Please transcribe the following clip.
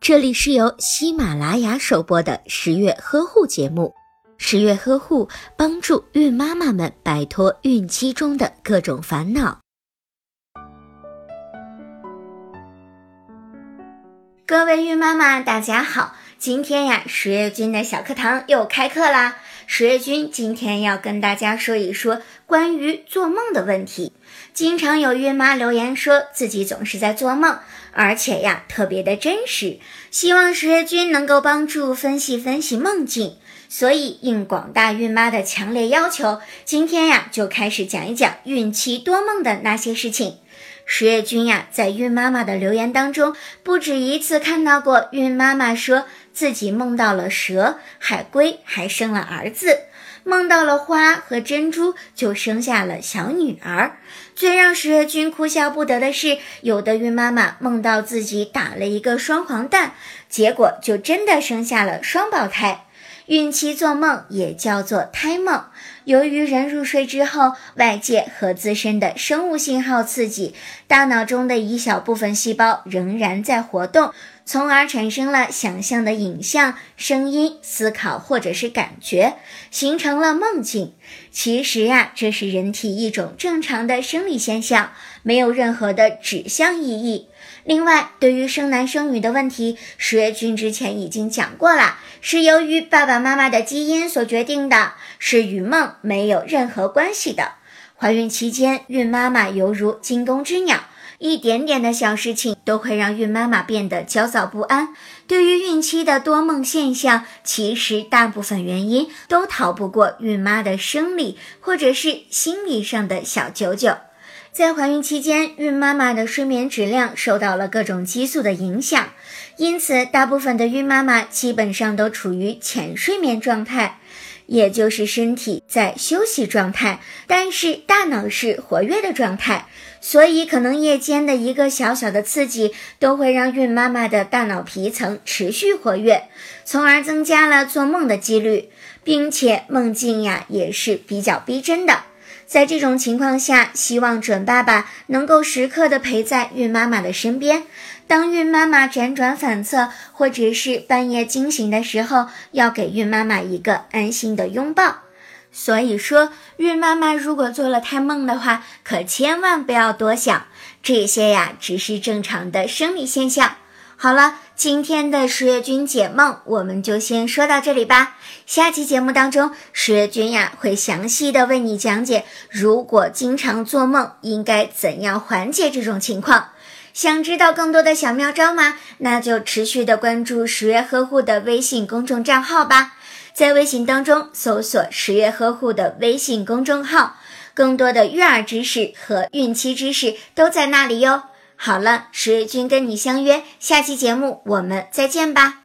这里是由喜马拉雅首播的十月呵护节目。十月呵护帮助孕妈妈们摆脱孕期中的各种烦恼。各位孕妈妈，大家好！今天呀，十月君的小课堂又开课啦。十月君今天要跟大家说一说关于做梦的问题。经常有孕妈留言说自己总是在做梦，而且呀特别的真实，希望十月君能够帮助分析分析梦境。所以应广大孕妈的强烈要求，今天呀就开始讲一讲孕期多梦的那些事情。十月君呀在孕妈妈的留言当中，不止一次看到过孕妈妈说。自己梦到了蛇、海龟，还生了儿子；梦到了花和珍珠，就生下了小女儿。最让十月君哭笑不得的是，有的孕妈妈梦到自己打了一个双黄蛋，结果就真的生下了双胞胎。孕期做梦也叫做胎梦，由于人入睡之后，外界和自身的生物信号刺激，大脑中的一小部分细胞仍然在活动。从而产生了想象的影像、声音、思考或者是感觉，形成了梦境。其实呀，这是人体一种正常的生理现象，没有任何的指向意义。另外，对于生男生女的问题，十月君之前已经讲过了，是由于爸爸妈妈的基因所决定的，是与梦没有任何关系的。怀孕期间，孕妈妈犹如惊弓之鸟。一点点的小事情都会让孕妈妈变得焦躁不安。对于孕期的多梦现象，其实大部分原因都逃不过孕妈的生理或者是心理上的小九九。在怀孕期间，孕妈妈的睡眠质量受到了各种激素的影响，因此大部分的孕妈妈基本上都处于浅睡眠状态。也就是身体在休息状态，但是大脑是活跃的状态，所以可能夜间的一个小小的刺激都会让孕妈妈的大脑皮层持续活跃，从而增加了做梦的几率，并且梦境呀也是比较逼真的。在这种情况下，希望准爸爸能够时刻的陪在孕妈妈的身边。当孕妈妈辗转反侧，或者是半夜惊醒的时候，要给孕妈妈一个安心的拥抱。所以说，孕妈妈如果做了胎梦的话，可千万不要多想，这些呀只是正常的生理现象。好了，今天的十月君解梦我们就先说到这里吧。下期节目当中，十月君呀会详细的为你讲解，如果经常做梦，应该怎样缓解这种情况。想知道更多的小妙招吗？那就持续的关注十月呵护的微信公众账号吧，在微信当中搜索“十月呵护”的微信公众号，更多的育儿知识和孕期知识都在那里哟。好了，十月君跟你相约，下期节目我们再见吧。